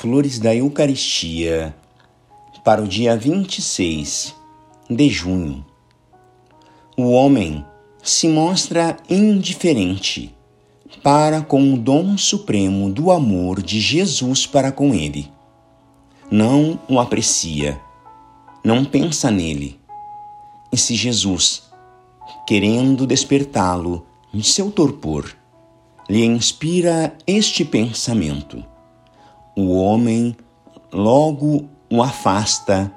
Flores da Eucaristia para o dia 26 de junho. O homem se mostra indiferente para com o dom supremo do amor de Jesus para com ele. Não o aprecia, não pensa nele. E se Jesus, querendo despertá-lo de seu torpor, lhe inspira este pensamento, o homem logo o afasta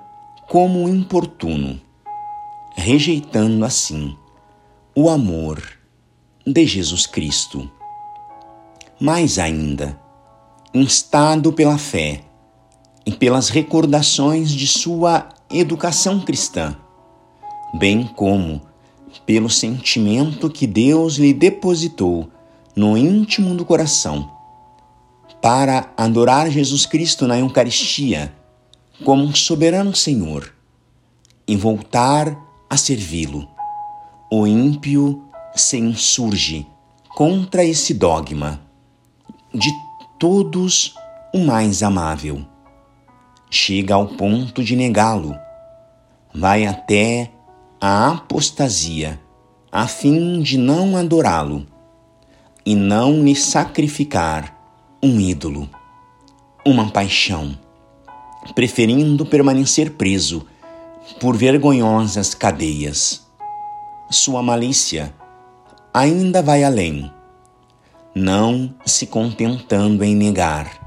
como importuno, rejeitando assim o amor de Jesus Cristo. Mais ainda, instado pela fé e pelas recordações de sua educação cristã, bem como pelo sentimento que Deus lhe depositou no íntimo do coração para adorar Jesus Cristo na Eucaristia como um soberano Senhor e voltar a servi-lo. O ímpio se insurge contra esse dogma de todos o mais amável. Chega ao ponto de negá-lo, vai até a apostasia, a fim de não adorá-lo e não lhe sacrificar um ídolo, uma paixão, preferindo permanecer preso por vergonhosas cadeias. Sua malícia ainda vai além, não se contentando em negar.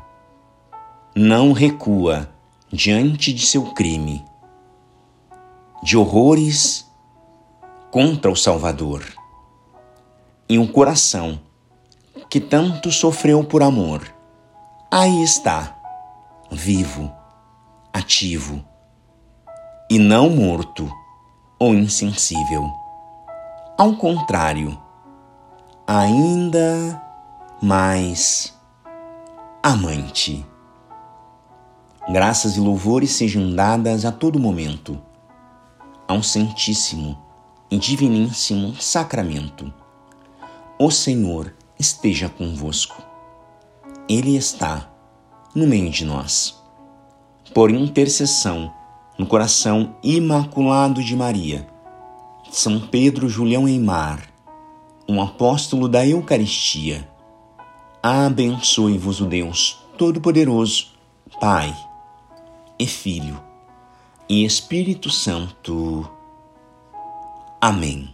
Não recua diante de seu crime, de horrores contra o Salvador. E um coração que tanto sofreu por amor, aí está, vivo, ativo, e não morto ou insensível. Ao contrário, ainda mais amante. Graças e louvores sejam dadas a todo momento a um santíssimo e diviníssimo sacramento. O Senhor esteja convosco. Ele está no meio de nós. Por intercessão no coração imaculado de Maria, São Pedro Julião Eimar, um apóstolo da Eucaristia, abençoe-vos o Deus Todo-Poderoso, Pai e Filho e Espírito Santo. Amém.